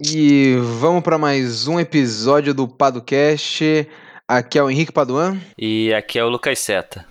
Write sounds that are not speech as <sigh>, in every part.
E vamos para mais um episódio do Padocast. Aqui é o Henrique Paduan. E aqui é o Lucas Seta.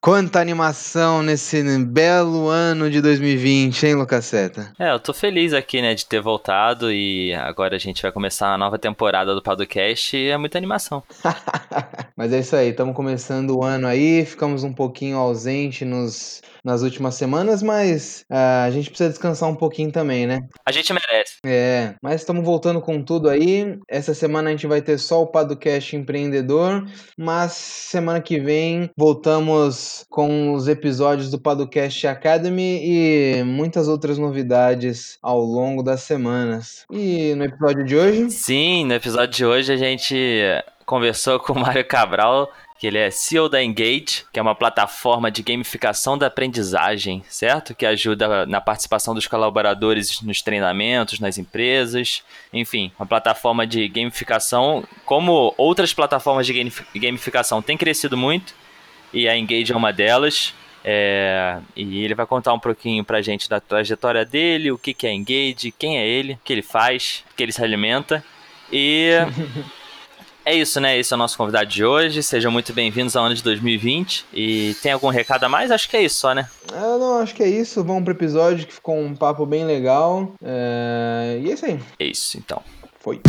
Quanta animação nesse belo ano de 2020, hein, Lucaseta? É, eu tô feliz aqui, né, de ter voltado e agora a gente vai começar a nova temporada do Podcast e é muita animação. <laughs> Mas é isso aí, estamos começando o ano aí, ficamos um pouquinho ausente nos nas últimas semanas, mas uh, a gente precisa descansar um pouquinho também, né? A gente merece. É, mas estamos voltando com tudo aí. Essa semana a gente vai ter só o Padocast Empreendedor, mas semana que vem voltamos com os episódios do Padocast Academy e muitas outras novidades ao longo das semanas. E no episódio de hoje? Sim, no episódio de hoje a gente conversou com o Mário Cabral que ele é CEO da Engage, que é uma plataforma de gamificação da aprendizagem, certo? Que ajuda na participação dos colaboradores nos treinamentos, nas empresas, enfim, uma plataforma de gamificação, como outras plataformas de gamificação têm crescido muito, e a Engage é uma delas. É, e ele vai contar um pouquinho pra gente da trajetória dele, o que, que é Engage, quem é ele, o que ele faz, o que ele se alimenta. E <laughs> É isso, né? Esse é o nosso convidado de hoje. Sejam muito bem-vindos ao ano de 2020. E tem algum recado a mais? Acho que é isso só, né? É, não, acho que é isso. Vamos pro episódio que ficou um papo bem legal. É... E é isso aí. É isso, então. Foi.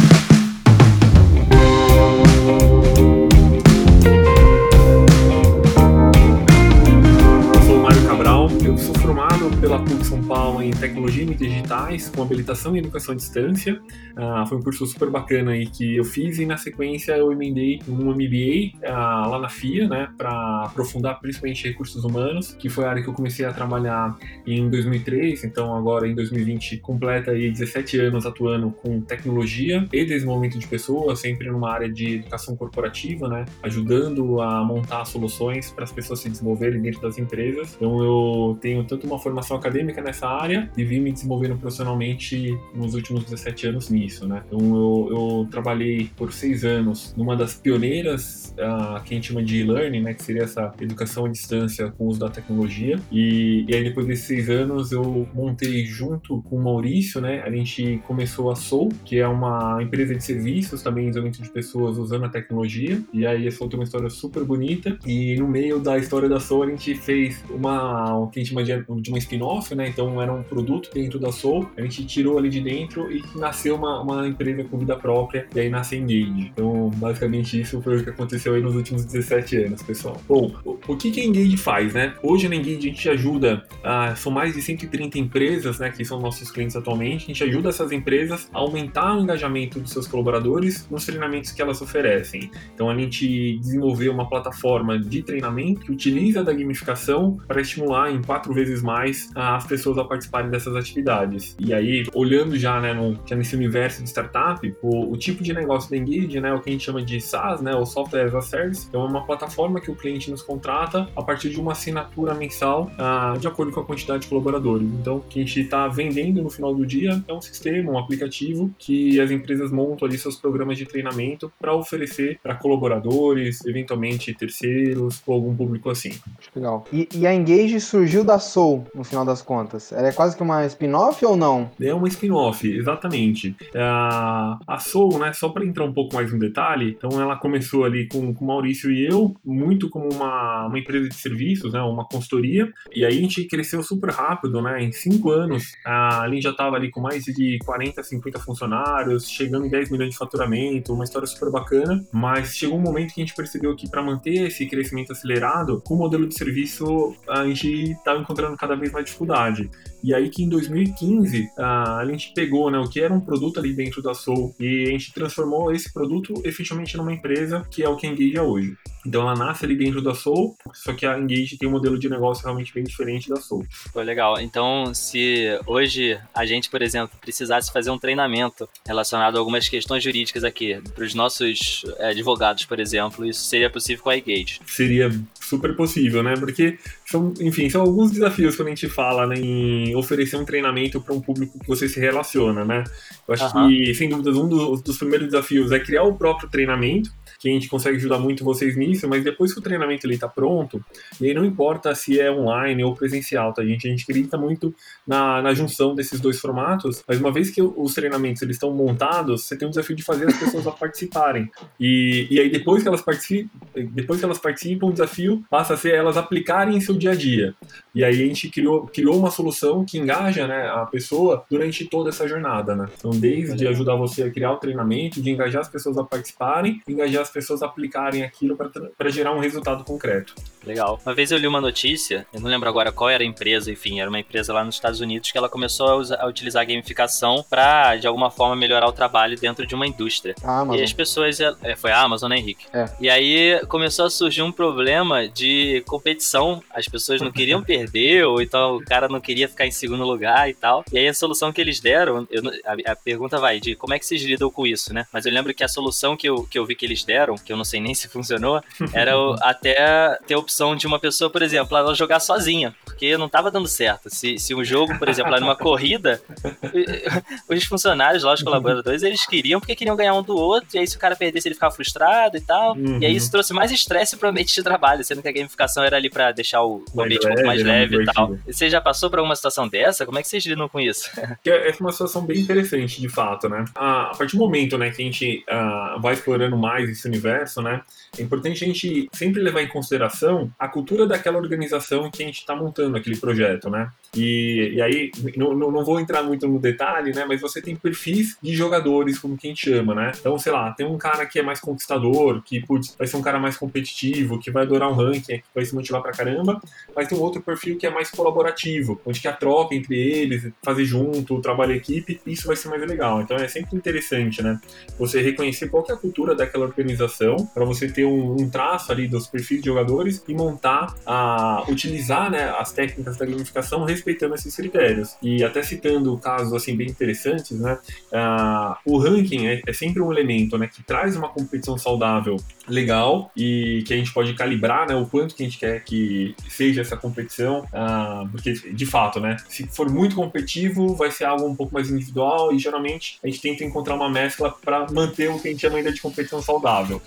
Eu sou formado pela PUC São Paulo em Tecnologia e Mídias Digitais, com habilitação em Educação à Distância. Uh, foi um curso super bacana aí que eu fiz e na sequência eu emendei um MBA ah, lá na FIA, né, para aprofundar principalmente recursos humanos, que foi a área que eu comecei a trabalhar em 2003, então agora em 2020 completa aí 17 anos atuando com tecnologia e desenvolvimento de pessoas, sempre numa área de educação corporativa, né, ajudando a montar soluções para as pessoas se desenvolverem dentro das empresas. Então eu tenho tanto uma formação acadêmica nessa área e vim me desenvolvendo profissionalmente nos últimos 17 anos nisso, né? Então eu, eu trabalhei por seis anos numa das pioneiras uh, que a gente chama de e-learning, né? Que seria essa educação à distância com o uso da tecnologia. E, e aí depois desses seis anos eu montei junto com o Maurício, né? A gente começou a Soul, que é uma empresa de serviços também desenvolvimento de pessoas usando a tecnologia. E aí a Soul tem uma história super bonita. E no meio da história da Soul a gente fez uma que a gente chama de, de uma spin-off, né? Então era um produto dentro da Soul, a gente tirou ali de dentro e nasceu uma, uma empresa com vida própria, e aí nasce a Engage. Então, basicamente, isso foi o que aconteceu aí nos últimos 17 anos, pessoal. Bom, o, que, que a Engage faz, né? Hoje na Engage a gente ajuda, ah, são mais de 130 empresas, né, que são nossos clientes atualmente, a gente ajuda essas empresas a aumentar o engajamento dos seus colaboradores nos treinamentos que elas oferecem. Então, a gente desenvolveu uma plataforma de treinamento que utiliza da gamificação para estimular em quatro vezes mais as pessoas a participarem dessas atividades. E aí, olhando já, né, no, já nesse universo de startup, o, o tipo de negócio da Engage, né, o que a gente chama de SaaS, né, o Software as a Service, é uma plataforma que o cliente nos contrata a partir de uma assinatura mensal uh, de acordo com a quantidade de colaboradores. Então, o que a gente está vendendo no final do dia é um sistema, um aplicativo que as empresas montam ali seus programas de treinamento para oferecer para colaboradores, eventualmente terceiros ou algum público assim. Legal. E, e a Engage surgiu da Soul, no final das contas? Ela é quase que uma spin-off ou não? É uma spin-off, exatamente. É, a Soul, né, só para entrar um pouco mais no detalhe, então ela começou ali com o Maurício e eu, muito como uma, uma empresa de serviços, né, uma consultoria, e aí a gente cresceu super rápido, né, em cinco anos, a Lin já estava ali com mais de 40, 50 funcionários, chegando em 10 milhões de faturamento, uma história super bacana, mas chegou um momento que a gente percebeu que para manter esse crescimento acelerado, com o modelo de serviço, a gente estava encontrando cada vez mais dificuldade. E aí que em 2015 a gente pegou né, o que era um produto ali dentro da Soul e a gente transformou esse produto efetivamente numa empresa que é o que a Engage é hoje. Então ela nasce ali dentro da Soul, só que a Engage tem um modelo de negócio realmente bem diferente da Soul. Foi legal. Então, se hoje a gente, por exemplo, precisasse fazer um treinamento relacionado a algumas questões jurídicas aqui, para os nossos é, advogados, por exemplo, isso seria possível com a Engage? Seria super possível, né? Porque são, enfim, são alguns desafios quando a gente fala né, em oferecer um treinamento para um público que você se relaciona, né? Eu acho uhum. que, sem dúvidas, um dos, dos primeiros desafios é criar o próprio treinamento que a gente consegue ajudar muito vocês nisso, mas depois que o treinamento está pronto, e aí não importa se é online ou presencial, tá, gente? A gente acredita muito na, na junção desses dois formatos, mas uma vez que os treinamentos eles estão montados, você tem o desafio de fazer as pessoas <laughs> participarem. E, e aí depois que elas participam, depois que elas participam, o desafio passa a ser elas aplicarem em seu dia a dia. E aí a gente criou, criou uma solução que engaja né, a pessoa durante toda essa jornada, né? Então, desde ajudar você a criar o treinamento, de engajar as pessoas a participarem, engajar as pessoas aplicarem aquilo para gerar um resultado concreto. Legal. Uma vez eu li uma notícia, eu não lembro agora qual era a empresa, enfim, era uma empresa lá nos Estados Unidos que ela começou a, usar, a utilizar a gamificação para, de alguma forma, melhorar o trabalho dentro de uma indústria. A Amazon. E as pessoas. É, foi a Amazon, né, Henrique? É. E aí começou a surgir um problema de competição. As pessoas não queriam <laughs> perder, ou então o cara não queria ficar em segundo lugar e tal. E aí a solução que eles deram, eu, a, a pergunta vai de como é que vocês lidam com isso, né? Mas eu lembro que a solução que eu, que eu vi que eles deram, que eu não sei nem se funcionou, <laughs> era até ter a opção de uma pessoa, por exemplo, ela jogar sozinha, porque não estava dando certo. Se, se um jogo, por exemplo, era uma <laughs> corrida, <laughs> os funcionários lá, os colaboradores, eles queriam porque queriam ganhar um do outro, e aí se o cara perdesse, ele ficava frustrado e tal. Uhum. E aí isso trouxe mais estresse pro ambiente de trabalho, sendo que a gamificação era ali para deixar o ambiente um pouco mais né, leve e tal. Você já passou por alguma situação dessa? Como é que vocês lidam com isso? É uma situação bem interessante, de fato, né? A partir do momento né, que a gente uh, vai explorando mais esse universo, né? É importante a gente sempre levar em consideração a cultura daquela organização que a gente está montando aquele projeto, né? E, e aí, não, não vou entrar muito no detalhe, né? Mas você tem perfis de jogadores, como quem chama, né? Então, sei lá, tem um cara que é mais conquistador, que putz, vai ser um cara mais competitivo, que vai adorar um ranking, que vai se motivar pra caramba. Mas tem um outro perfil que é mais colaborativo, onde que a troca entre eles, fazer junto, o trabalho em equipe, isso vai ser mais legal. Então é sempre interessante, né? Você reconhecer qual é a cultura daquela organização, para você ter um, um, traço ali dos perfis de jogadores e montar, a, utilizar né, as técnicas da gamificação respeitando esses critérios. E até citando casos assim bem interessantes, né? Uh, o ranking é, é, sempre um elemento né, que traz uma competição saudável legal e que a gente pode calibrar né, o quanto que a gente quer que seja essa competição, uh, porque de fato, né, se for muito competitivo, vai ser algo um pouco mais individual e geralmente a gente tenta encontrar uma mescla para manter o que a gente chama ainda de competição saudável.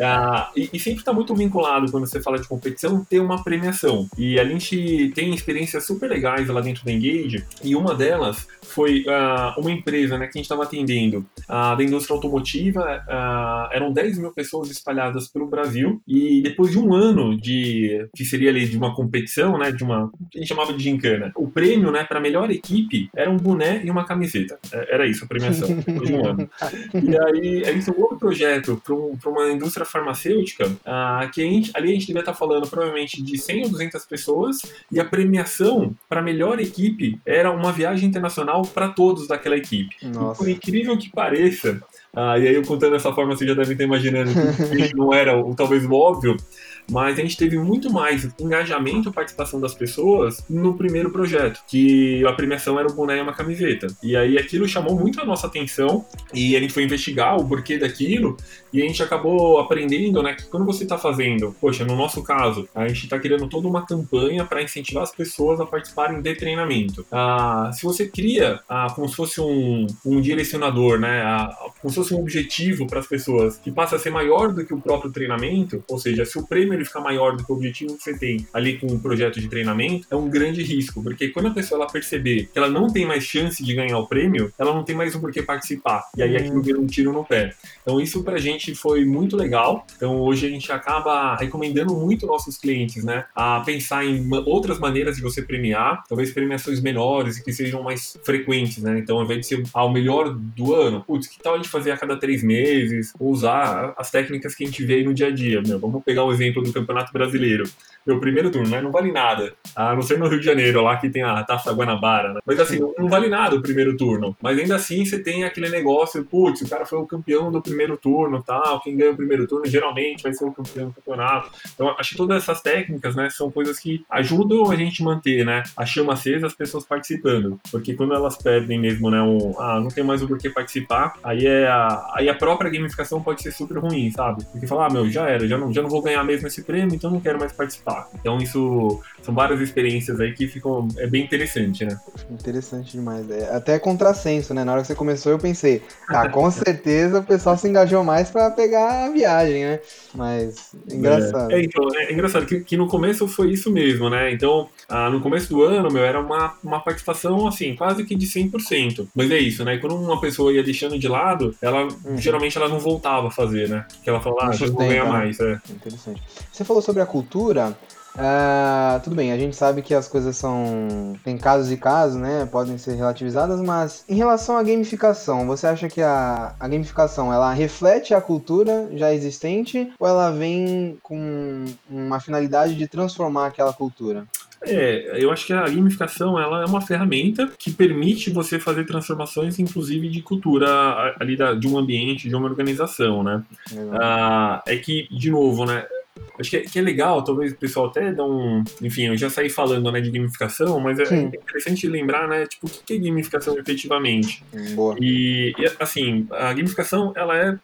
Ah, e, e, sempre está muito vinculado, quando você fala de competição, ter uma premiação. E a gente tem experiências super legais lá dentro da Engage, e uma delas foi uh, uma empresa né, que a gente estava atendendo da indústria automotiva. Uh, eram 10 mil pessoas espalhadas pelo Brasil. E depois de um ano de que seria ali de uma competição, né, de uma a gente chamava de gincana, o prêmio né, para a melhor equipe era um boné e uma camiseta. É, era isso a premiação, depois de um ano. <laughs> E aí, aí isso é um outro projeto para um, uma indústria farmacêutica que a gente, ali a gente devia estar tá falando provavelmente de 100 ou 200 pessoas e a premiação para a melhor equipe era uma viagem internacional para todos daquela equipe. Nossa. por incrível que pareça, ah, e aí eu contando dessa forma, você já deve estar imaginando que <laughs> não era o, talvez o óbvio, mas a gente teve muito mais engajamento participação das pessoas no primeiro projeto, que a premiação era o boné e uma camiseta. E aí aquilo chamou muito a nossa atenção e a gente foi investigar o porquê daquilo e a gente acabou aprendendo, né, que quando você está fazendo, poxa, no nosso caso, a gente está criando toda uma campanha para incentivar as pessoas a participarem de treinamento. Ah, se você cria ah, como se fosse um, um direcionador, né, ah, como se fosse um objetivo para as pessoas que passa a ser maior do que o próprio treinamento, ou seja, se o prêmio ele ficar maior do que o objetivo que você tem ali com o projeto de treinamento, é um grande risco, porque quando a pessoa ela perceber que ela não tem mais chance de ganhar o prêmio, ela não tem mais um porquê participar. E aí aquilo vira um tiro no pé. Então isso pra gente foi muito legal. Então hoje a gente acaba recomendando muito nossos clientes, né, a pensar em outras maneiras de você premiar, talvez premiações menores e que sejam mais frequentes, né? Então ao invés de ser ao melhor do ano, putz, que tal a gente fazer a cada três meses, ou usar as técnicas que a gente vê no dia a dia, meu, vamos pegar o exemplo do Campeonato Brasileiro. Meu primeiro turno, né? Não vale nada. A não ser no Rio de Janeiro, lá que tem a Taça Guanabara, né? Mas assim, não vale nada o primeiro turno. Mas ainda assim você tem aquele negócio, putz, o cara foi o campeão do primeiro turno tal. Quem ganha o primeiro turno geralmente vai ser o campeão do campeonato. Então, acho que todas essas técnicas, né, são coisas que ajudam a gente manter, né, a chama acesa, as pessoas participando. Porque quando elas perdem mesmo, né, um, ah, não tem mais o porquê participar, aí é é, aí a própria gamificação pode ser super ruim, sabe? Porque falar, ah, meu, já era, já não, já não vou ganhar mesmo esse prêmio, então não quero mais participar. Então isso são várias experiências aí que ficam. É bem interessante, né? Interessante demais. É, até contrassenso, né? Na hora que você começou, eu pensei, ah, com <laughs> certeza o pessoal se engajou mais para pegar a viagem, né? Mas engraçado. É, é, então, é engraçado que, que, no começo foi isso mesmo, né? Então, ah, no começo do ano, meu, era uma, uma participação assim, quase que de 100%. Mas é isso, né? Quando uma pessoa ia deixando de lado, ela uhum. geralmente ela não voltava a fazer, né? Porque ela falava, ah, eu vou ganhar né? mais. É. Interessante. Você falou sobre a cultura. Uh, tudo bem, a gente sabe que as coisas são. Tem casos e casos, né? Podem ser relativizadas, mas em relação à gamificação, você acha que a, a gamificação ela reflete a cultura já existente ou ela vem com uma finalidade de transformar aquela cultura? É, eu acho que a gamificação ela é uma ferramenta que permite você fazer transformações, inclusive de cultura ali da, de um ambiente, de uma organização, né? Ah, é que, de novo, né? Acho que é, que é, legal, talvez o pessoal até dá um. Enfim, eu já saí falando né, de gamificação, mas é Sim. interessante lembrar, né? Tipo, o que é gamificação efetivamente? Boa. E, e, assim, a gamificação, ela é,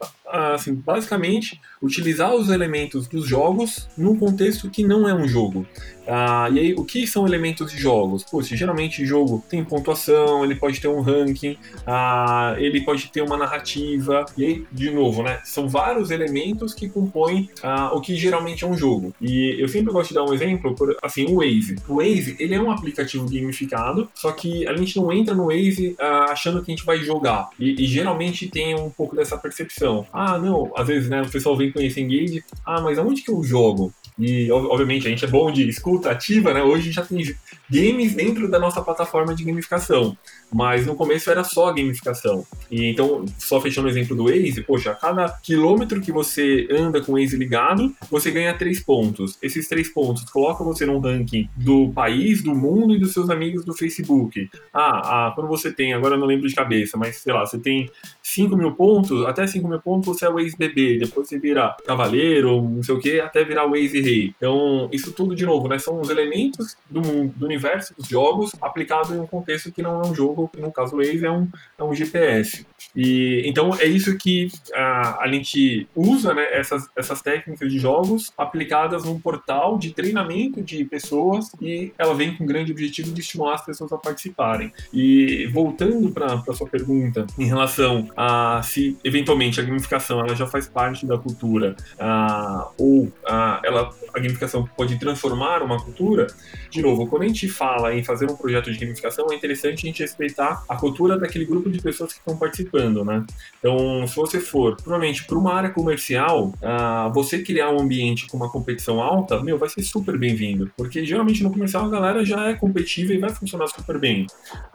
assim, basicamente utilizar os elementos dos jogos num contexto que não é um jogo. Ah, e aí, o que são elementos de jogos? Poxa, geralmente jogo tem pontuação, ele pode ter um ranking, ah, ele pode ter uma narrativa, e aí, de novo, né? São vários elementos que compõem ah, o que geralmente é um jogo. E eu sempre gosto de dar um exemplo, por, assim, o Waze. O Waze, ele é um aplicativo gamificado, só que a gente não entra no Waze ah, achando que a gente vai jogar. E, e, geralmente tem um pouco dessa percepção. Ah, não, às vezes, né, o pessoal vem conhecer Engage, ah, mas aonde que eu jogo? E, obviamente, a gente é bom de escuta ativa, né? Hoje já tem games dentro da nossa plataforma de gamificação. Mas no começo era só gamificação. E então, só fechando o exemplo do Waze, poxa, a cada quilômetro que você anda com o Waze ligado, você ganha três pontos. Esses três pontos colocam você num ranking do país, do mundo e dos seus amigos do Facebook. Ah, ah quando você tem, agora eu não lembro de cabeça, mas sei lá, você tem 5 mil pontos, até 5 mil pontos você é o ex-bebê, depois você vira cavaleiro, não sei o que, até virar o ex-rei. Então, isso tudo, de novo, né, são os elementos do, do universo dos jogos aplicados em um contexto que não é um jogo, que no caso do ex é um, é um GPS. E, então, é isso que a, a gente usa, né, essas, essas técnicas de jogos aplicadas num portal de treinamento de pessoas e ela vem com o grande objetivo de estimular as pessoas a participarem. E voltando para a sua pergunta em relação a se eventualmente a gamificação ela já faz parte da cultura uh, ou uh, ela, a gamificação pode transformar uma cultura, de novo, quando a gente fala em fazer um projeto de gamificação, é interessante a gente respeitar a cultura daquele grupo de pessoas que estão participando, né? Então, se você for, provavelmente, para uma área comercial, uh, você criar um ambiente com uma competição alta, meu, vai ser super bem-vindo, porque geralmente no comercial a galera já é competitiva e vai funcionar super bem.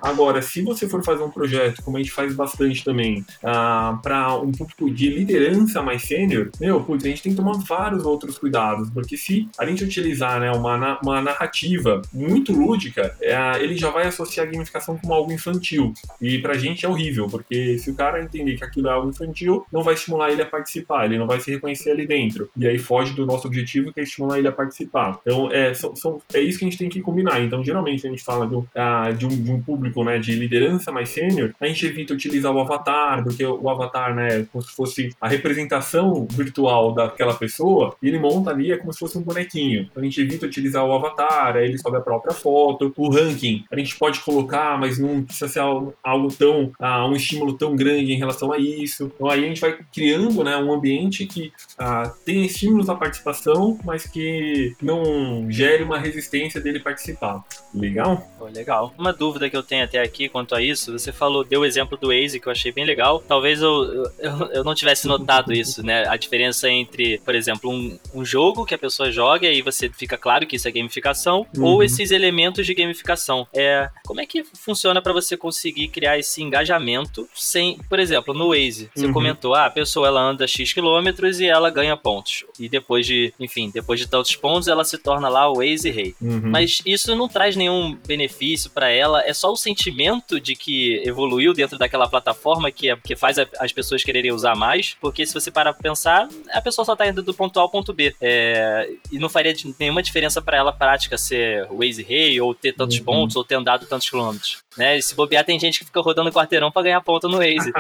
Agora, se você for fazer um projeto, como a gente faz bastante também, uh, para um público de liderança mais sênior, meu, putz, a gente tem que tomar vários outros cuidados, porque se a gente utilizar né, uma, uma narrativa muito lúdica, uh, ele já vai associar a gamificação como algo infantil. E pra gente é horrível, porque se o cara entender que aquilo é algo infantil, não vai estimular ele a participar, ele não vai se reconhecer ali dentro. E aí foge do nosso objetivo, que é estimular ele a participar. Então, é, são, são, é isso que a gente tem que combinar. Então, geralmente, a gente fala do, uh, de, um, de um público né, de liderança mais sênior, a gente evita utilizar o avatar, porque o avatar, né, como se fosse a representação virtual daquela pessoa, e ele monta ali, é como se fosse um bonequinho. A gente evita utilizar o avatar, aí ele sobe a própria foto. O ranking, a gente pode colocar, mas não precisa ser algo tão, uh, um estímulo tão grande em relação a isso. Então, aí a gente vai criando, né, um ambiente que uh, tem estímulos à participação, mas que não gere uma resistência dele participar. Legal? Oh, legal. Uma dúvida que eu tenho até aqui quanto a isso, você falou, deu o exemplo do Waze, que eu achei bem legal. Talvez eu, eu, eu não tivesse notado isso, né? A diferença entre, por exemplo, um, um jogo que a pessoa joga e aí você fica claro que isso é gamificação, uhum. ou esses elementos de gamificação. É, como é que funciona para você conseguir criar esse engajamento sem, por exemplo, no Waze, você uhum. comentou, ah, a pessoa ela anda X quilômetros e ela ganha pontos. E depois de, enfim, depois de tantos pontos, ela se torna lá o Waze Rei. Uhum. Mas isso não traz nenhum benefício para ela, é só o sentimento de que evoluiu dentro daquela plataforma que, é, que faz a, as pessoas quererem usar mais porque se você parar pra pensar, a pessoa só tá indo do ponto A ao ponto B. É, e não faria nenhuma diferença para ela prática ser Waze Rei, ou ter tantos uhum. pontos, ou ter andado tantos quilômetros. Né? E se bobear, tem gente que fica rodando quarteirão para ganhar ponto no Waze.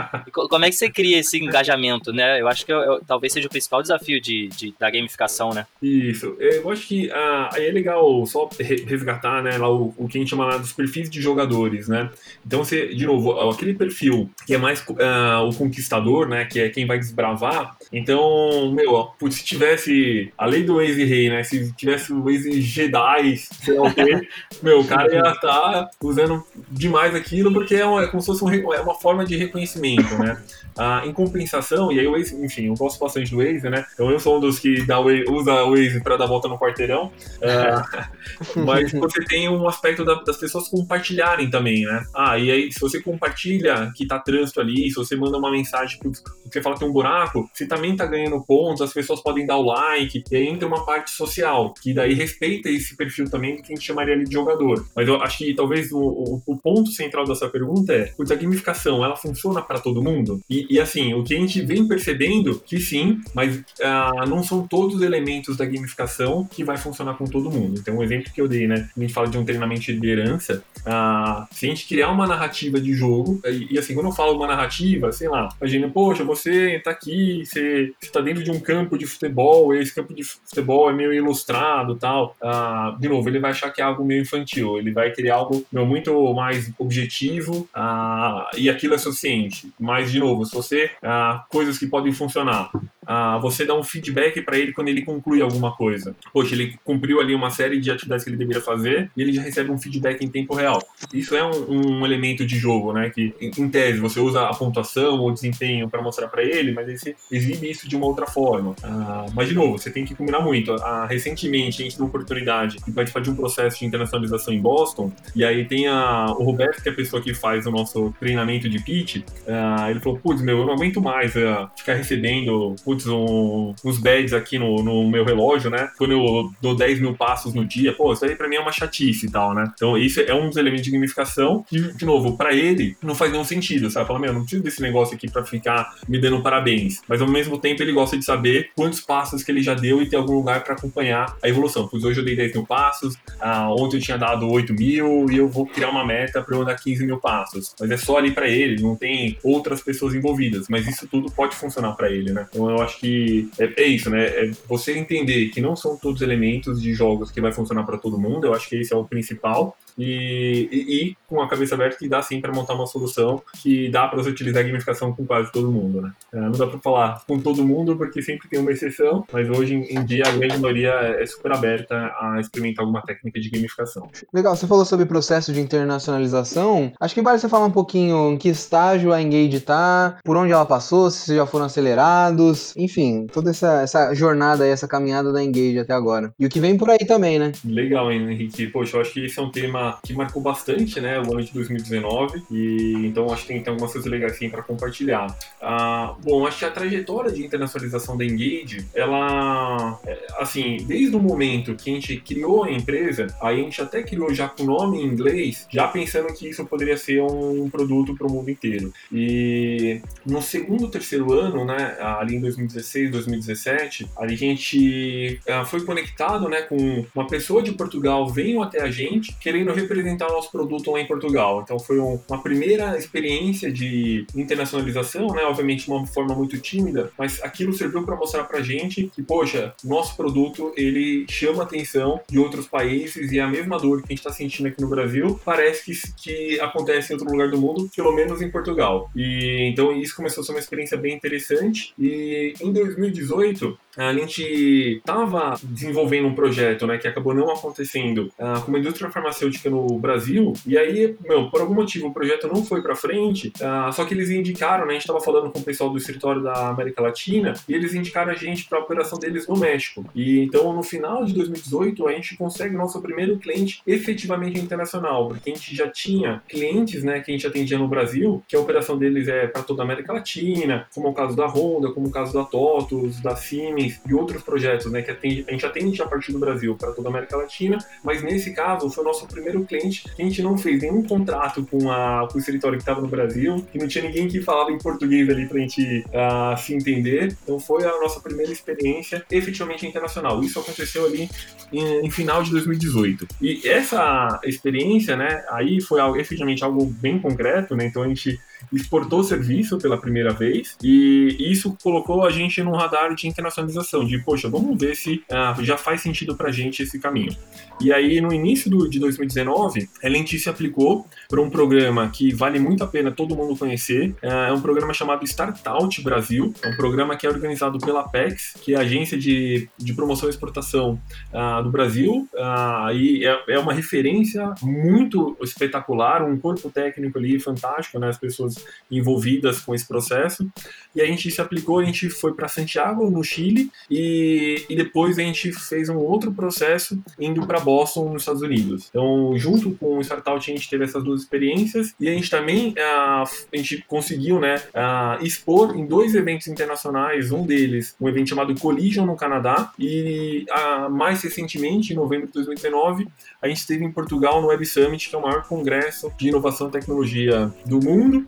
como é que você cria esse engajamento, né? Eu acho que eu, eu, talvez seja o principal desafio de, de, da gamificação, né? Isso. Eu acho que ah, aí é legal só resgatar né, lá o, o que a gente chama lá dos perfis de jogadores, né? Então, você, de novo, aquele perfil que é mais uh, o conquistador, né? Que é quem vai desbravar. Então, meu, putz, se tivesse a lei do Waze Rei, né? Se tivesse o Waze Jedi, sei lá o quê, <laughs> meu, o cara ia estar tá usando demais aquilo porque é, uma, é como se fosse um, é uma forma de reconhecimento, né? Ah, em compensação, e aí o Waze, enfim, eu gosto bastante do Waze, né? Então eu sou um dos que dá usa o Waze para dar volta no quarteirão. Ah, <laughs> mas você tem um aspecto da, das pessoas compartilharem também, né? Ah, e aí se você compartilha que tá trânsito ali, se você manda uma mensagem que você fala que tem um buraco, você também tá ganhando pontos, as pessoas podem dar o like, e aí entra uma parte social, que daí respeita esse perfil também que a gente chamaria ali de jogador. Mas eu acho que talvez o, o, o ponto central dessa pergunta é, a gamificação, ela funciona para todo mundo? E, e, assim, o que a gente vem percebendo que sim, mas ah, não são todos os elementos da gamificação que vai funcionar com todo mundo. Então, um exemplo que eu dei, né? A gente fala de um treinamento de liderança. Ah, se a gente criar uma narrativa de jogo, e, e, assim, quando eu falo uma narrativa, sei lá, imagina, poxa, você tá aqui, você, você tá dentro de um campo de futebol, esse campo de futebol é meio ilustrado tal. Ah, de novo, ele vai achar que é algo meio infantil, ele vai querer algo meu, muito mais objetivo ah, e aquilo é suficiente. Mas, de novo, se você ah, coisas que podem funcionar. Ah, você dá um feedback para ele quando ele conclui alguma coisa. Poxa, ele cumpriu ali uma série de atividades que ele deveria fazer e ele já recebe um feedback em tempo real. Isso é um, um elemento de jogo, né? Que em tese você usa a pontuação ou desempenho para mostrar para ele, mas ele exibe isso de uma outra forma. Ah, mas de novo, você tem que combinar muito. Ah, recentemente a gente teve uma oportunidade de participar de um processo de internacionalização em Boston e aí tem a, o Roberto, que é a pessoa que faz o nosso treinamento de pitch. Ah, ele falou: Putz, meu, eu não aguento mais uh, ficar recebendo putz, um, uns badges aqui no, no, meu relógio, né? Quando eu dou 10 mil passos no dia, pô, isso aí pra mim é uma chatice e tal, né? Então, isso é um dos elementos de gamificação que, de novo, pra ele não faz nenhum sentido, sabe? Fala, meu, não preciso desse negócio aqui pra ficar me dando parabéns. Mas ao mesmo tempo ele gosta de saber quantos passos que ele já deu e ter algum lugar pra acompanhar a evolução. Pois hoje eu dei 10 mil passos, ah, ontem eu tinha dado 8 mil e eu vou criar uma meta pra eu andar 15 mil passos. Mas é só ali pra ele, não tem outras pessoas envolvidas. Mas isso tudo pode funcionar pra ele, né? Então eu acho que é, é isso, né? É você entender que não são todos elementos de jogos que vai funcionar para todo mundo. Eu acho que esse é o principal e, e, e, com a cabeça aberta que dá sim para montar uma solução que dá para você utilizar a gamificação com quase todo mundo, né? É, não dá para falar com todo mundo porque sempre tem uma exceção, mas hoje em dia a grande maioria é super aberta a experimentar alguma técnica de gamificação. Legal, você falou sobre processo de internacionalização. Acho que vale você falar um pouquinho em que estágio a Engage está, por onde ela passou, se já foram acelerados, enfim, toda essa, essa jornada e essa caminhada da Engage até agora. E o que vem por aí também, né? Legal, Henrique. Poxa, eu acho que esse é um tema que marcou bastante, né, o ano de 2019, e então acho que tem, tem algumas coisas legais assim para compartilhar. Ah, bom, acho que a trajetória de internacionalização da Engage, ela, é, assim, desde o momento que a gente criou a empresa, a gente até criou já com o nome em inglês, já pensando que isso poderia ser um produto para o mundo inteiro. E no segundo, terceiro ano, né, ali em 2016, 2017, a gente ah, foi conectado, né, com uma pessoa de Portugal veio até a gente querendo representar o nosso produto lá em Portugal. Então foi um, uma primeira experiência de internacionalização, né? Obviamente uma forma muito tímida, mas aquilo serviu para mostrar para gente que, poxa, nosso produto ele chama a atenção de outros países e a mesma dor que a gente está sentindo aqui no Brasil parece que, que acontece em outro lugar do mundo, pelo menos em Portugal. E então isso começou a ser uma experiência bem interessante. E em 2018 a gente estava desenvolvendo um projeto, né, que acabou não acontecendo, uh, com uma indústria farmacêutica no Brasil, e aí, meu, por algum motivo o projeto não foi para frente, uh, só que eles indicaram, né, a gente estava falando com o pessoal do escritório da América Latina, e eles indicaram a gente para a operação deles no México. E então, no final de 2018, a gente consegue nosso primeiro cliente efetivamente internacional, porque a gente já tinha clientes, né, que a gente atendia no Brasil, que a operação deles é para toda a América Latina, como é o caso da Honda, como é o caso da TOTUS, da Siemens, e outros projetos, né, que atende, a gente atende a partir do Brasil para toda a América Latina, mas nesse caso foi o nosso primeiro cliente que a gente não fez nenhum contrato com, a, com o escritório que estava no Brasil, que não tinha ninguém que falava em português ali para a gente uh, se entender. Então foi a nossa primeira experiência efetivamente internacional. Isso aconteceu ali em, em final de 2018. E essa experiência, né, aí foi algo, efetivamente algo bem concreto, né? Então a gente exportou serviço pela primeira vez e isso colocou a gente num radar de internacionalização, de poxa, vamos ver se ah, já faz sentido pra gente esse caminho. E aí, no início do, de 2019, a Lenti se aplicou para um programa que vale muito a pena todo mundo conhecer. É um programa chamado Startout Brasil. É um programa que é organizado pela Apex, que é a agência de, de promoção e exportação uh, do Brasil. Uh, e é, é, uma referência muito espetacular, um corpo técnico ali fantástico, né? As pessoas envolvidas com esse processo. E a gente se aplicou, a gente foi para Santiago, no Chile, e, e depois a gente fez um outro processo indo para Boston, nos Estados Unidos. Então, junto com o Startup, a gente teve essas duas experiências e a gente também uh, a gente conseguiu né, uh, expor em dois eventos internacionais, um deles, um evento chamado Collision no Canadá, e uh, mais recentemente, em novembro de 2019, a gente esteve em Portugal no Web Summit, que é o maior congresso de inovação e tecnologia do mundo,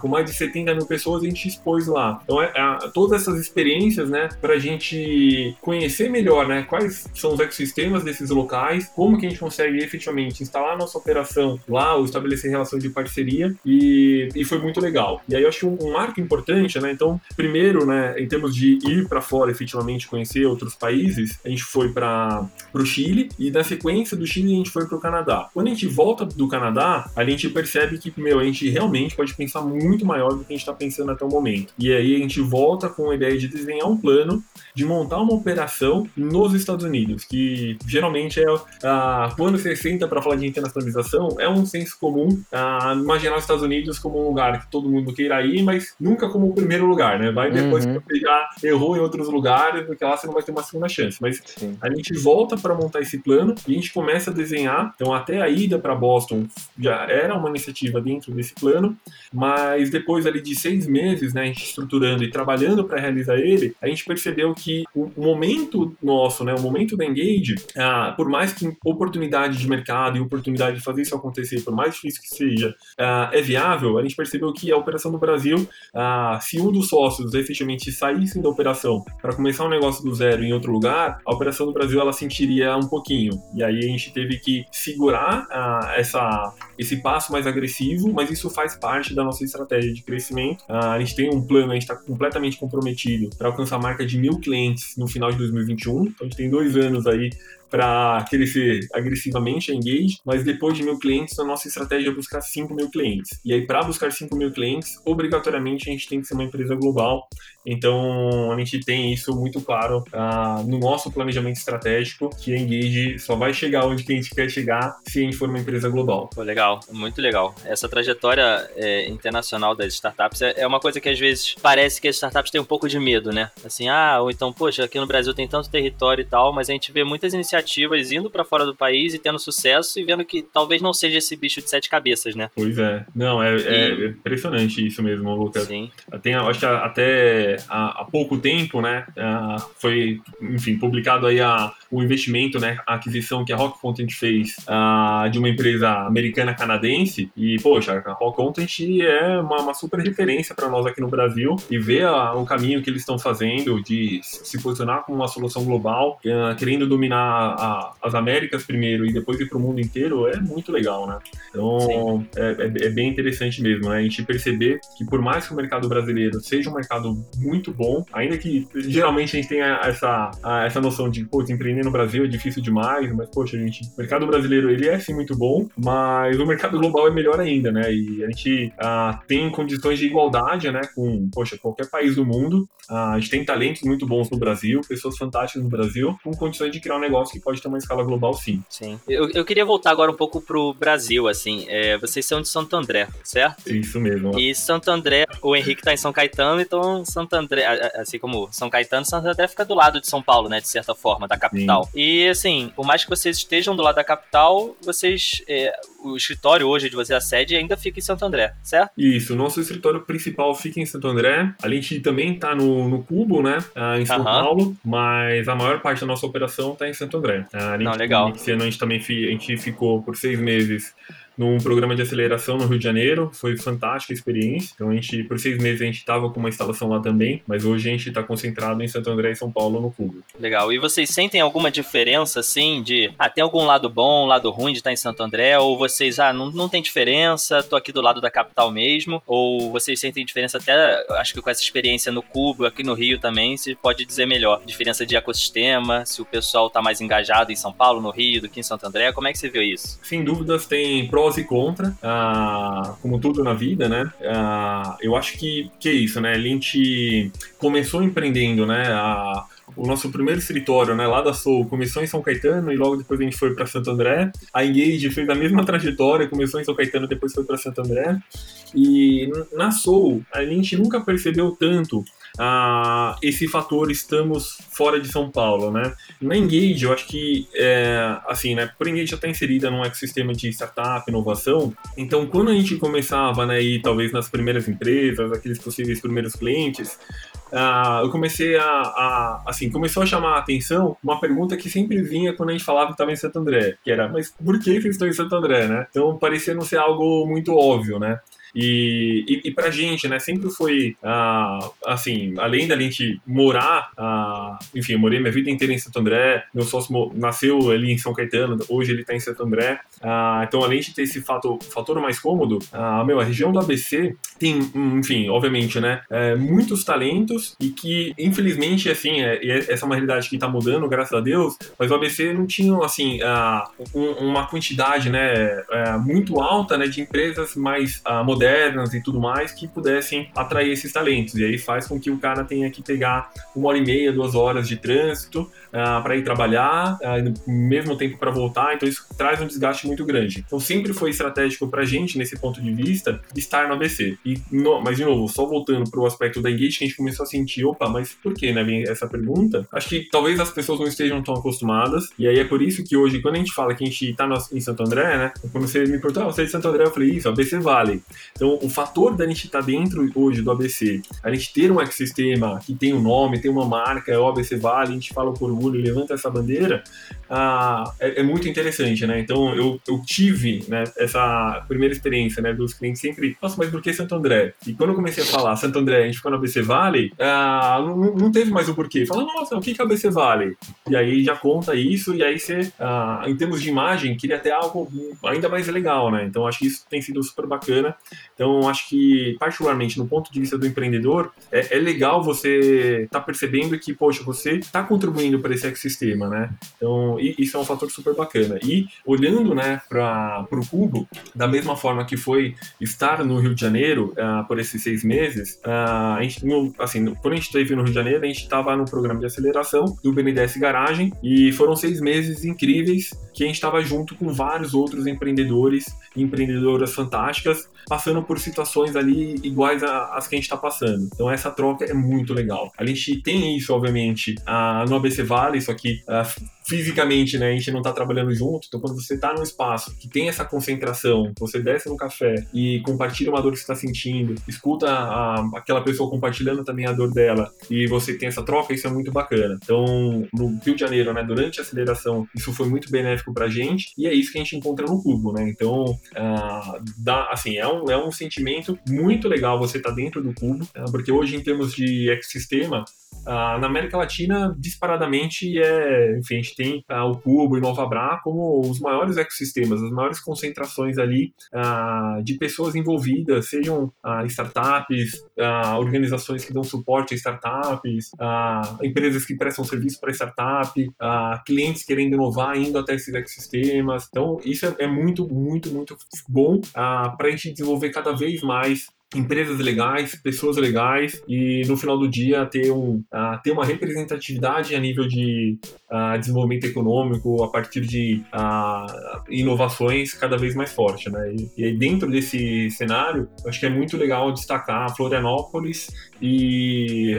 com mais de 70 mil pessoas, a gente expôs lá. Então, é, é todas essas experiências, né, para a gente conhecer melhor, né, quais são os ecossistemas desses locais como que a gente consegue efetivamente instalar a nossa operação lá ou estabelecer relações de parceria e, e foi muito legal. E aí eu acho um, um marco importante, né? Então, primeiro, né, em termos de ir para fora efetivamente conhecer outros países, a gente foi para o Chile e na sequência do Chile a gente foi para o Canadá. Quando a gente volta do Canadá, a gente percebe que, meu, a gente realmente pode pensar muito maior do que a gente está pensando até o momento. E aí a gente volta com a ideia de desenhar um plano de montar uma operação nos Estados Unidos, que geralmente é uh, quando você senta para falar de internacionalização, é um senso comum uh, imaginar os Estados Unidos como um lugar que todo mundo queira ir, mas nunca como o primeiro lugar, né? Vai depois uhum. que você já errou em outros lugares, porque lá você não vai ter uma segunda chance. Mas Sim. a gente volta para montar esse plano e a gente começa a desenhar. Então, até a ida para Boston já era uma iniciativa dentro desse plano, mas depois ali de seis meses, né, a gente estruturando e trabalhando para realizar ele, a gente percebeu que o momento nosso, né, o momento da Engage, ah, por mais que oportunidade de mercado e oportunidade de fazer isso acontecer, por mais difícil que seja, ah, é viável, a gente percebeu que a operação do Brasil, ah, se um dos sócios efetivamente saísse da operação para começar um negócio do zero em outro lugar, a operação do Brasil ela sentiria um pouquinho. E aí a gente teve que segurar ah, essa, esse passo mais agressivo, mas isso faz parte da nossa estratégia de crescimento. Ah, a gente tem um plano, a gente está completamente comprometido para alcançar a marca de mil clientes clientes no final de 2021. Então a gente tem dois anos aí para crescer agressivamente a Engage, mas depois de mil clientes, a nossa estratégia é buscar 5 mil clientes. E aí, para buscar 5 mil clientes, obrigatoriamente a gente tem que ser uma empresa global. Então, a gente tem isso muito claro uh, no nosso planejamento estratégico, que a Engage só vai chegar onde a gente quer chegar se a gente for uma empresa global. Pô, legal, muito legal. Essa trajetória é, internacional das startups é, é uma coisa que às vezes parece que as startups têm um pouco de medo, né? Assim, ah, ou então, poxa, aqui no Brasil tem tanto território e tal, mas a gente vê muitas iniciativas iniciativas indo para fora do país e tendo sucesso e vendo que talvez não seja esse bicho de sete cabeças, né? Pois é. Não, é, é e... é impressionante isso mesmo, Lucas. Sim. Tem, acho que até há, há pouco tempo, né, foi, enfim, publicado aí a, o investimento, né, a aquisição que a Rock Content fez de uma empresa americana-canadense e, poxa, a Rock Content é uma, uma super referência para nós aqui no Brasil e ver a, o caminho que eles estão fazendo de se posicionar como uma solução global, querendo dominar a, as Américas primeiro e depois ir para o mundo inteiro é muito legal, né? Então é, é, é, bem interessante mesmo, né? A gente perceber que por mais que o mercado brasileiro seja um mercado muito bom, ainda que geralmente a gente tenha essa, essa noção de, pô, empreender no Brasil é difícil demais, mas, poxa, gente, o mercado brasileiro ele é sim muito bom, mas o mercado global é melhor ainda, né? E a gente ah, tem condições de igualdade, né, com, poxa, qualquer país do mundo. Ah, a gente tem talentos muito bons no Brasil, pessoas fantásticas no Brasil, com condições de criar um negócio que pode ter uma escala global, sim. Sim. Eu, eu queria voltar agora um pouco pro Brasil, assim. É, vocês são de Santo André, certo? Isso mesmo. E Santo André, o Henrique tá em São Caetano, então Santo André, assim como São Caetano, Santo André fica do lado de São Paulo, né? De certa forma, da capital. Sim. E assim, por mais que vocês estejam do lado da capital, vocês. É, o escritório hoje de você, a sede, ainda fica em Santo André, certo? Isso, o nosso escritório principal fica em Santo André. A gente também está no, no Cubo, né? Ah, em São uhum. Paulo, mas a maior parte da nossa operação está em Santo André. Ah, a gente, Não, legal. Esse ano a gente também a gente ficou por seis meses num programa de aceleração no Rio de Janeiro. Foi fantástica a experiência. Então a gente, por seis meses, a gente estava com uma instalação lá também, mas hoje a gente está concentrado em Santo André e São Paulo no Cubo. Legal. E vocês sentem alguma diferença, assim, de ah, tem algum lado bom, lado ruim de estar em Santo André? Ou vocês, ah, não, não tem diferença, tô aqui do lado da capital mesmo? Ou vocês sentem diferença até, acho que com essa experiência no Cubo, aqui no Rio também, se pode dizer melhor. Diferença de ecossistema, se o pessoal está mais engajado em São Paulo, no Rio, do que em Santo André, como é que você viu isso? Sem dúvidas, tem pró prós e contras, ah, como tudo na vida, né? Ah, eu acho que, que é isso, né? A gente começou empreendendo, né? A, o nosso primeiro escritório, né, lá da Soul, começou em São Caetano e logo depois a gente foi para Santo André. A Engage fez a mesma trajetória, começou em São Caetano, depois foi para Santo André. E na Soul, a gente nunca percebeu tanto ah, esse fator estamos fora de São Paulo, né? Na Engage, eu acho que, é, assim, né, por Engage já está inserida num ecossistema de startup, inovação, então quando a gente começava, né, ir talvez nas primeiras empresas, aqueles possíveis primeiros clientes, ah, eu comecei a, a, assim, começou a chamar a atenção uma pergunta que sempre vinha quando a gente falava que estava em Santo André, que era, mas por que vocês estão em Santo André, né? Então parecia não ser algo muito óbvio, né? E, e, e pra gente, né, sempre foi, ah, assim, além da gente morar, ah, enfim, eu morei minha vida inteira em Santo André, meu sócio nasceu ali em São Caetano, hoje ele tá em Santo André, ah, então além de ter esse fator, fator mais cômodo, ah, meu, a região do ABC tem, enfim, obviamente, né, é, muitos talentos e que, infelizmente, assim, é, essa é uma realidade que tá mudando, graças a Deus, mas o ABC não tinha, assim, ah, um, uma quantidade, né, é, muito alta, né, de empresas mais ah, modernas e tudo mais que pudessem atrair esses talentos. E aí faz com que o cara tenha que pegar uma hora e meia, duas horas de trânsito ah, para ir trabalhar, uh, mesmo tempo para voltar. Então isso traz um desgaste muito grande. Então sempre foi estratégico para a gente, nesse ponto de vista, estar no ABC. E, no, mas, de novo, só voltando para o aspecto da Engage, que a gente começou a sentir, opa, mas por que, né, essa pergunta? Acho que talvez as pessoas não estejam tão acostumadas. E aí é por isso que hoje, quando a gente fala que a gente está em Santo André, né, quando você me perguntou, ah, você é de Santo André, eu falei, isso, ABC Vale. Então, o fator da gente estar tá dentro hoje do ABC, a gente ter um ecossistema que tem um nome, tem uma marca, é o ABC Vale, a gente fala por orgulho, levanta essa bandeira, ah, é, é, muito interessante, né? Então, eu, eu tive né, essa primeira experiência né, dos clientes sempre, nossa, mas por que Santo André? E quando eu comecei a falar Santo André, a gente ficou no ABC Vale, ah, não, não, teve mais o porquê. Fala, nossa, o que é ABC Vale? E aí já conta isso, e aí você, ah, em termos de imagem, queria ter algo ainda mais legal, né? Então, acho que isso tem sido super bacana. Então, acho que, particularmente, no ponto de vista do empreendedor, é, é legal você estar tá percebendo que, poxa, você está contribuindo para esse ecossistema, né? Então, isso é um fator super bacana. E, olhando, né, para o Cubo, da mesma forma que foi estar no Rio de Janeiro uh, por esses seis meses, uh, a gente, no, assim, quando a gente esteve no Rio de Janeiro, a gente estava no programa de aceleração do BNDES Garagem e foram seis meses incríveis que a gente estava junto com vários outros empreendedores e empreendedoras fantásticas, passando por situações ali iguais às que a gente está passando. Então essa troca é muito legal. A gente tem isso, obviamente, no ABC Vale, isso aqui fisicamente, né, a gente não está trabalhando junto, então quando você está num espaço que tem essa concentração, você desce no café e compartilha uma dor que você está sentindo, escuta a, aquela pessoa compartilhando também a dor dela e você tem essa troca, isso é muito bacana. Então, no Rio de Janeiro, né, durante a aceleração, isso foi muito benéfico pra gente e é isso que a gente encontra no Cubo, né? Então, uh, dá, assim, é um, é um sentimento muito legal você estar tá dentro do Cubo, uh, porque hoje, em termos de ecossistema, Uh, na América Latina, disparadamente, é, enfim, a gente tem uh, o Cubo e Nova Bra como os maiores ecossistemas, as maiores concentrações ali uh, de pessoas envolvidas, sejam startups, organizações que dão suporte a startups, empresas que prestam serviço para startup, clientes querendo inovar, indo até esses ecossistemas. Então, isso é, é muito, muito, muito bom para a gente desenvolver cada vez mais empresas legais, pessoas legais e no final do dia ter, um, uh, ter uma representatividade a nível de uh, desenvolvimento econômico a partir de uh, inovações cada vez mais forte, né? E, e dentro desse cenário, acho que é muito legal destacar Florianópolis e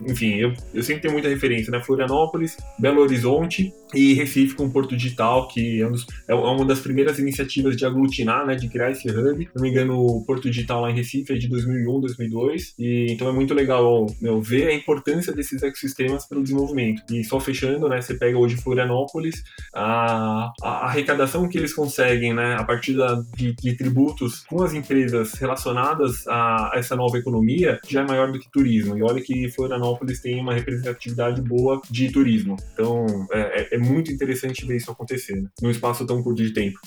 enfim, eu, eu sempre tenho muita referência, né? Florianópolis, Belo Horizonte e Recife com Porto Digital, que é, um dos, é, uma das primeiras iniciativas de aglutinar, né? De criar esse hub. Se não me engano, o Porto Digital lá em Recife é de 2001, 2002. E, então é muito legal meu, ver a importância desses ecossistemas para o desenvolvimento. E só fechando, né? Você pega hoje Florianópolis, a, a arrecadação que eles conseguem, né? A partir da, de, de tributos com as empresas relacionadas a essa nova economia já é maior do que turismo. E olha que Florianópolis tem uma representatividade boa de turismo. Então é, é, é muito interessante ver isso acontecer né? num espaço tão curto de tempo.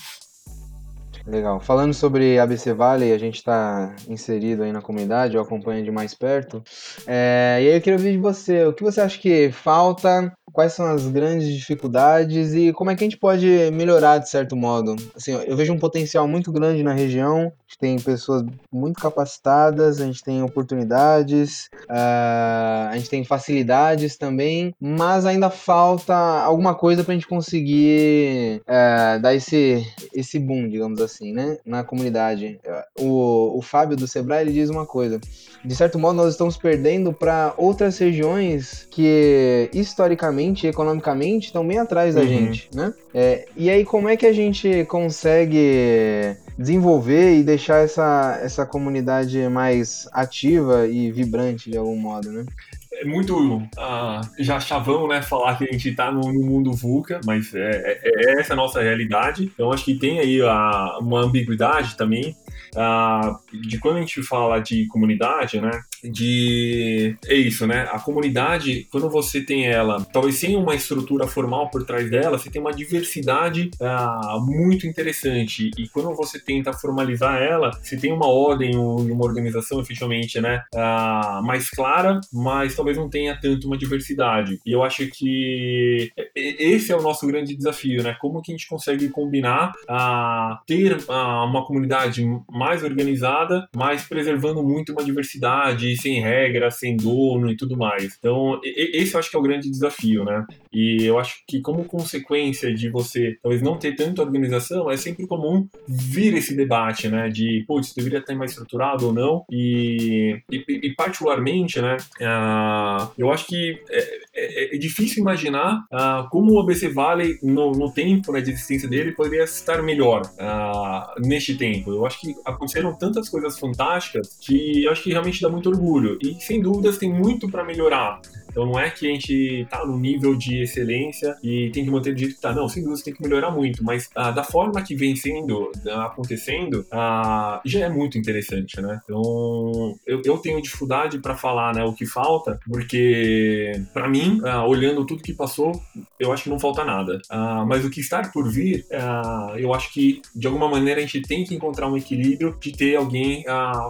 Legal. Falando sobre ABC Valley, a gente está inserido aí na comunidade, eu acompanho de mais perto. É, e aí eu queria ouvir de você, o que você acha que falta quais são as grandes dificuldades e como é que a gente pode melhorar de certo modo. Assim, eu vejo um potencial muito grande na região, a gente tem pessoas muito capacitadas, a gente tem oportunidades, uh, a gente tem facilidades também, mas ainda falta alguma coisa para a gente conseguir uh, dar esse, esse boom, digamos assim, né, na comunidade. O, o Fábio do Sebrae ele diz uma coisa: de certo modo, nós estamos perdendo para outras regiões que historicamente socialmente e economicamente estão bem atrás da uhum. gente, né? É, e aí, como é que a gente consegue desenvolver e deixar essa, essa comunidade mais ativa e vibrante de algum modo, né? é muito uh, já chavão, né, falar que a gente está no, no, mundo VUCA, mas é, é, é, essa a nossa realidade. Então acho que tem aí a, uma ambiguidade também uh, de quando a gente fala de comunidade, né, de é isso, né? A comunidade, quando você tem ela, talvez sem uma estrutura formal por trás dela, você tem uma diversidade uh, muito interessante. E quando você tenta formalizar ela, você tem uma ordem, uma organização efetivamente, né? Uh, mais clara, mas talvez não tenha tanto uma diversidade. E eu acho que esse é o nosso grande desafio, né? Como que a gente consegue combinar a ter uma comunidade mais organizada, mas preservando muito uma diversidade sem regra, sem dono e tudo mais. Então, esse eu acho que é o grande desafio, né? E eu acho que como consequência de você talvez não ter tanta organização, é sempre comum vir esse debate, né? De, putz, deveria estar mais estruturado ou não. E, e, e particularmente, né? Uh, eu acho que é, é, é difícil imaginar uh, como o ABC Valley, no, no tempo né, de existência dele, poderia estar melhor uh, neste tempo. Eu acho que aconteceram tantas coisas fantásticas que eu acho que realmente dá muito orgulho. E sem dúvidas tem muito para melhorar. Então não é que a gente tá no nível de excelência e tem que manter do jeito que tá. Não, sem dúvida tem que melhorar muito, mas ah, da forma que vem sendo, ah, acontecendo, ah, já é muito interessante, né? Então eu, eu tenho dificuldade para falar né, o que falta, porque para mim, ah, olhando tudo que passou, eu acho que não falta nada. Ah, mas o que está por vir, ah, eu acho que de alguma maneira a gente tem que encontrar um equilíbrio de ter alguém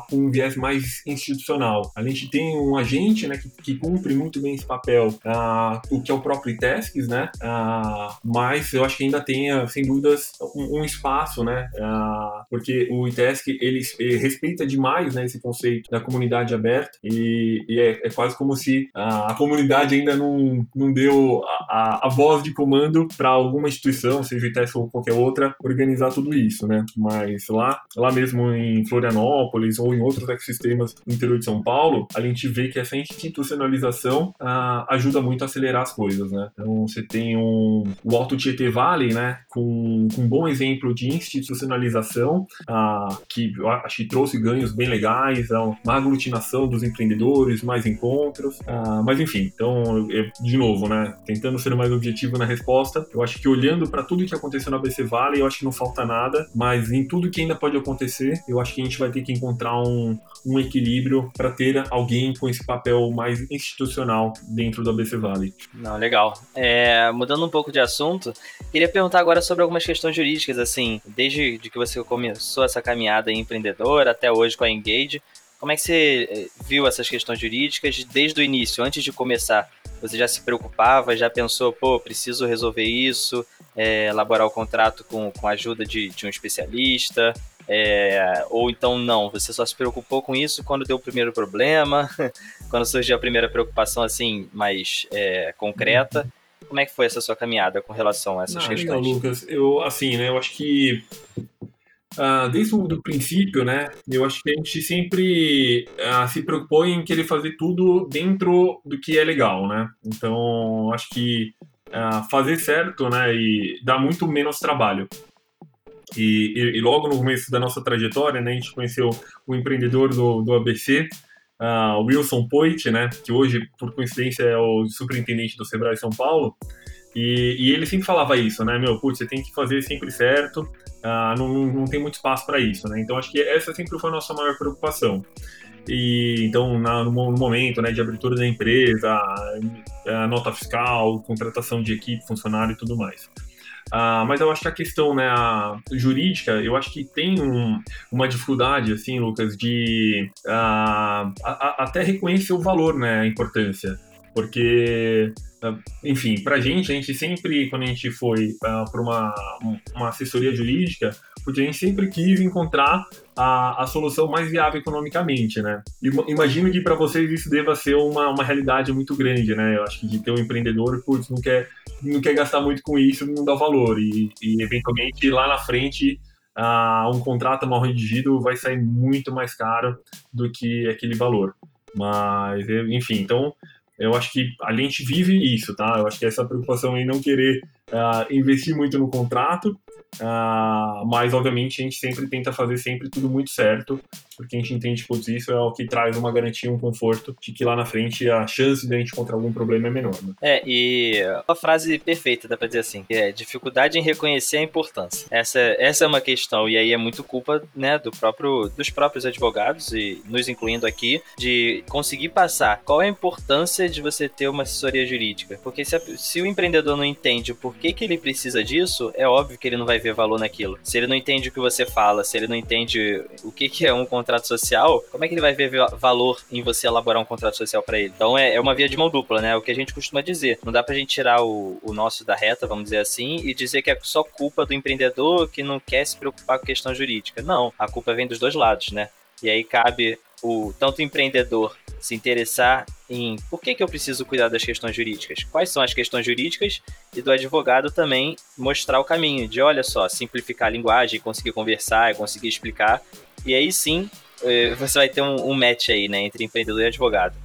com um viés mais institucional. A gente tem um agente né, que, que cumpre muito bem esse papel, uh, o que é o próprio ITESCS, né? Uh, mas eu acho que ainda tem, uh, sem dúvidas, um, um espaço, né? porque o ITESC, ele, ele, respeita demais né, esse conceito da comunidade aberta e, e é, é, quase como se a comunidade ainda não, não deu a, a voz de comando para alguma instituição, seja o ITESC ou qualquer outra, organizar tudo isso, né? Mas lá, lá mesmo em Florianópolis ou em outros ecossistemas no interior de São Paulo, a gente vê que essa institucionalização uh, ajuda muito a acelerar as coisas, né? Então você tem um, o Alto Tietê Valley, né, com, com um bom exemplo de institucionalização, uh, que eu acho que trouxe ganhos bem legais, é uma aglutinação dos empreendedores, mais encontros, uh, mas enfim, então, eu, de novo, né, tentando ser mais objetivo na resposta, eu acho que olhando para tudo que aconteceu na BC Valley, eu acho que não falta nada, mas em tudo que ainda pode acontecer, eu acho que a gente vai ter que encontrar um, um equilíbrio para ter alguém com esse papel mais institucional dentro do ABC Valley. Não, legal. É, mudando um pouco de assunto, queria perguntar agora sobre algumas questões jurídicas, assim, desde de que você começou essa caminhada empreendedora até hoje com a Engage, como é que você eh, viu essas questões jurídicas desde o início, antes de começar? Você já se preocupava, já pensou, pô, preciso resolver isso, é, elaborar o contrato com, com a ajuda de, de um especialista? É, ou então não, você só se preocupou com isso quando deu o primeiro problema, <laughs> quando surgiu a primeira preocupação assim mais é, concreta. Como é que foi essa sua caminhada com relação a essas não, questões? Não, Lucas, eu assim, né, eu acho que uh, desde o princípio, né, eu acho que a gente sempre uh, se preocupou em querer fazer tudo dentro do que é legal, né? Então, acho que uh, fazer certo, né, e dá muito menos trabalho. E, e, e, logo no começo da nossa trajetória, né, a gente conheceu o empreendedor do, do ABC, uh, Wilson Poit, né, que hoje, por coincidência, é o superintendente do Sebrae São Paulo. E, e, ele sempre falava isso, né? Meu, putz, você tem que fazer sempre certo, uh, não, não tem muito espaço para isso, né? Então acho que essa sempre foi a nossa maior preocupação. E então, na, no, no, momento né, de abertura da empresa, a, a nota fiscal, contratação de equipe, funcionário e tudo mais. Uh, mas eu acho que a questão né, a jurídica, eu acho que tem um, uma dificuldade, assim, Lucas, de uh, a, a, até reconhecer o valor, né, a importância. Porque enfim, para a gente, a gente sempre, quando a gente foi uh, para uma, uma assessoria jurídica, a gente sempre quis encontrar a, a solução mais viável economicamente, né? Imagino que para vocês isso deva ser uma, uma realidade muito grande, né? Eu acho que de ter um empreendedor, putz, não quer, não quer gastar muito com isso, não dá valor. E, e eventualmente lá na frente um contrato mal redigido vai sair muito mais caro do que aquele valor. Mas, enfim, então eu acho que a gente vive isso, tá? Eu acho que essa preocupação em não querer uh, investir muito no contrato, uh, mas obviamente a gente sempre tenta fazer sempre tudo muito certo, porque a gente entende que isso é o que traz uma garantia, um conforto de que lá na frente a chance de a gente encontrar algum problema é menor. Né? É, e uma frase perfeita, dá pra dizer assim, que é dificuldade em reconhecer a importância. Essa, essa é uma questão, e aí é muito culpa né, do próprio, dos próprios advogados, e nos incluindo aqui, de conseguir passar qual é a importância de você ter uma assessoria jurídica. Porque se, a, se o empreendedor não entende por que, que ele precisa disso, é óbvio que ele não vai ver valor naquilo. Se ele não entende o que você fala, se ele não entende o que, que é um contrato social, como é que ele vai ver valor em você elaborar um contrato social para ele? Então é, é, uma via de mão dupla, né? É o que a gente costuma dizer. Não dá pra gente tirar o, o nosso da reta, vamos dizer assim, e dizer que é só culpa do empreendedor que não quer se preocupar com questão jurídica. Não, a culpa vem dos dois lados, né? E aí cabe o tanto o empreendedor se interessar em por que, que eu preciso cuidar das questões jurídicas, quais são as questões jurídicas, e do advogado também mostrar o caminho de, olha só, simplificar a linguagem, conseguir conversar, conseguir explicar, e aí sim eh, você vai ter um, um match aí, né, entre empreendedor e advogado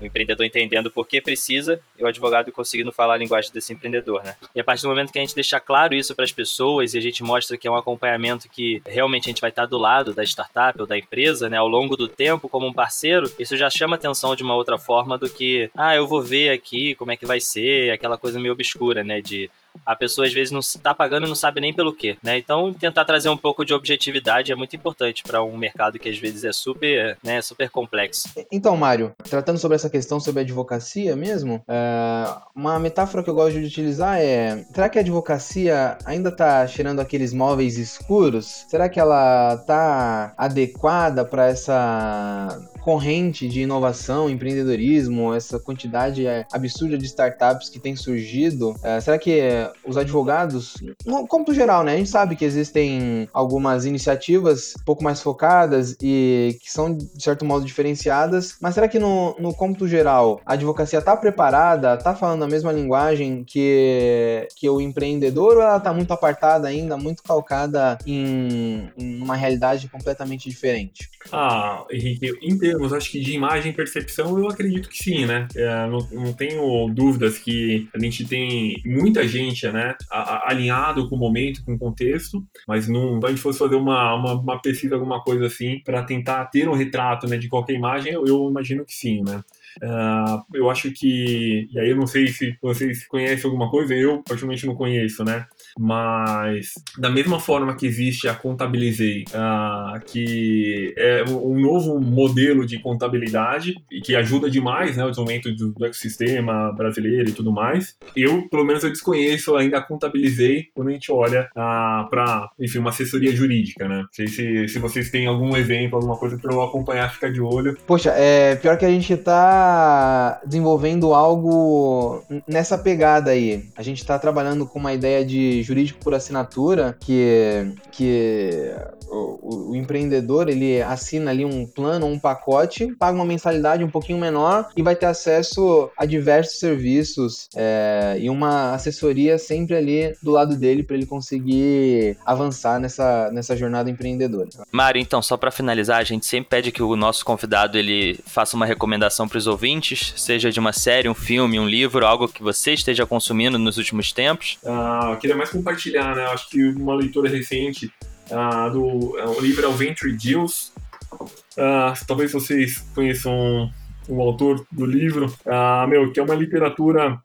o empreendedor entendendo por que precisa e o advogado conseguindo falar a linguagem desse empreendedor, né? E a partir do momento que a gente deixa claro isso para as pessoas e a gente mostra que é um acompanhamento que realmente a gente vai estar do lado da startup ou da empresa, né, ao longo do tempo como um parceiro, isso já chama atenção de uma outra forma do que, ah, eu vou ver aqui como é que vai ser, aquela coisa meio obscura, né, de a pessoa às vezes não está pagando e não sabe nem pelo quê, né? Então, tentar trazer um pouco de objetividade é muito importante para um mercado que às vezes é super, né, super complexo. Então, Mário, tratando sobre essa questão sobre advocacia mesmo, é, uma metáfora que eu gosto de utilizar é: será que a advocacia ainda está cheirando aqueles móveis escuros? Será que ela está adequada para essa corrente de inovação, empreendedorismo, essa quantidade é, absurda de startups que tem surgido? É, será que os advogados, no cômputo geral, né? A gente sabe que existem algumas iniciativas um pouco mais focadas e que são, de certo modo, diferenciadas, mas será que no, no cômputo geral a advocacia está preparada, está falando a mesma linguagem que, que o empreendedor ou ela está muito apartada ainda, muito calcada em, em uma realidade completamente diferente? Ah, Henrique, em termos, acho que de imagem e percepção, eu acredito que sim, né? É, não, não tenho dúvidas que a gente tem muita gente, né, alinhado com o momento, com o contexto, mas não, se a gente fosse fazer uma, uma, uma pesquisa, alguma coisa assim, para tentar ter um retrato, né, de qualquer imagem, eu, eu imagino que sim, né? Uh, eu acho que, e aí eu não sei se vocês conhecem alguma coisa, eu particularmente não conheço, né? Mas da mesma forma que existe a Contabilizei, uh, que é um novo modelo de contabilidade e que ajuda demais, né, o desenvolvimento do, do ecossistema brasileiro e tudo mais. Eu, pelo menos, eu desconheço ainda a Contabilizei quando a gente olha uh, para, enfim, uma assessoria jurídica, né? Não sei se, se vocês têm algum exemplo, alguma coisa para eu acompanhar, ficar de olho. Poxa, é pior que a gente tá está desenvolvendo algo nessa pegada aí. A gente está trabalhando com uma ideia de jurídico por assinatura que, que o, o, empreendedor ele assina ali um plano, um pacote, paga uma mensalidade um pouquinho menor e vai ter acesso a diversos serviços é, e uma assessoria sempre ali do lado dele para ele conseguir avançar nessa, nessa jornada empreendedora. Mário, então, só para finalizar, a gente sempre pede que o nosso convidado ele faça uma recomendação para os ouvintes, seja de uma série, um filme, um livro, algo que você esteja consumindo nos últimos tempos. Ah, eu queria mais compartilhar, né? Acho que uma leitura recente uh, do o livro é Venture Deals. Uh, talvez vocês conheçam o autor do livro, uh, meu, que é uma literatura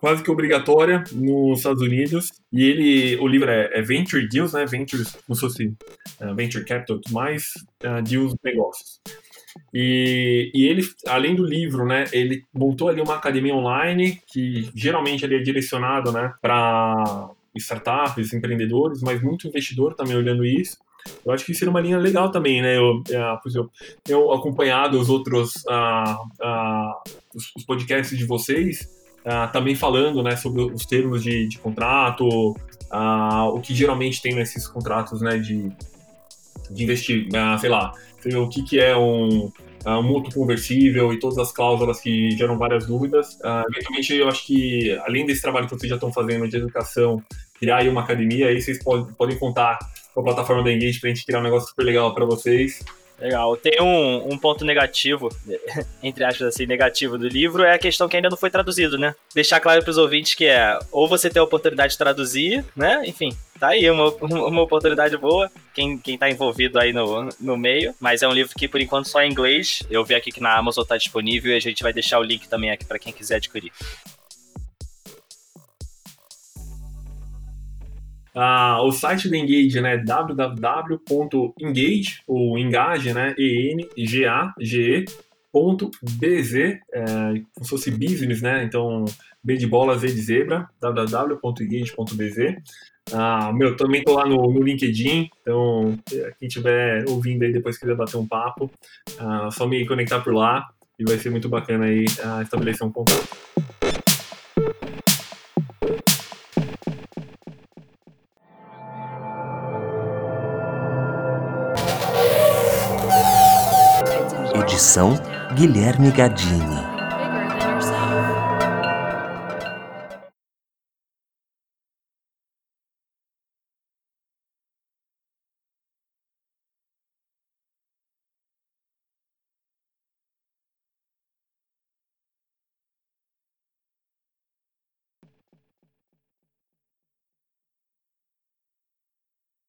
quase que obrigatória nos Estados Unidos. E ele, o livro é, é Venture Deals, né? Ventures, como se fosse uh, Venture Capital, mais uh, deals negócios. E, e, ele, além do livro, né, ele montou ali uma academia online que geralmente ele é direcionado, né, para startups, empreendedores, mas muito investidor também olhando isso. Eu acho que seria uma linha legal também, né? Eu, eu tenho acompanhado os outros uh, uh, os, podcasts de vocês, uh, também falando né, sobre os termos de, de contrato, o que geralmente tem nesses contratos né, de, de investir, sei lá, o que, que é um, um mútuo conversível e todas as cláusulas que geram várias dúvidas. Uh, eventualmente, eu acho que, além desse trabalho que vocês já estão fazendo de educação criar aí uma academia, aí vocês podem, podem contar com a plataforma da Engage pra gente criar um negócio super legal para vocês. Legal. Tem um, um ponto negativo, <laughs> entre aspas assim, negativo do livro, é a questão que ainda não foi traduzido, né? Deixar claro para os ouvintes que é ou você tem a oportunidade de traduzir, né? Enfim, tá aí uma, uma oportunidade boa, quem, quem tá envolvido aí no, no meio. Mas é um livro que por enquanto só é em inglês. Eu vi aqui que na Amazon tá disponível e a gente vai deixar o link também aqui para quem quiser adquirir. Ah, o site do Engage né, www.engage, ou engage, né, E-N-G-A-G-E.bz, é, como se fosse business, né, então B de bola, Z de zebra, www.engage.bz. Ah, meu, também tô lá no, no, LinkedIn, então quem estiver ouvindo aí depois quiser bater um papo, ah, só me conectar por lá e vai ser muito bacana aí ah, estabelecer um contato. Edição Guilherme Gadini.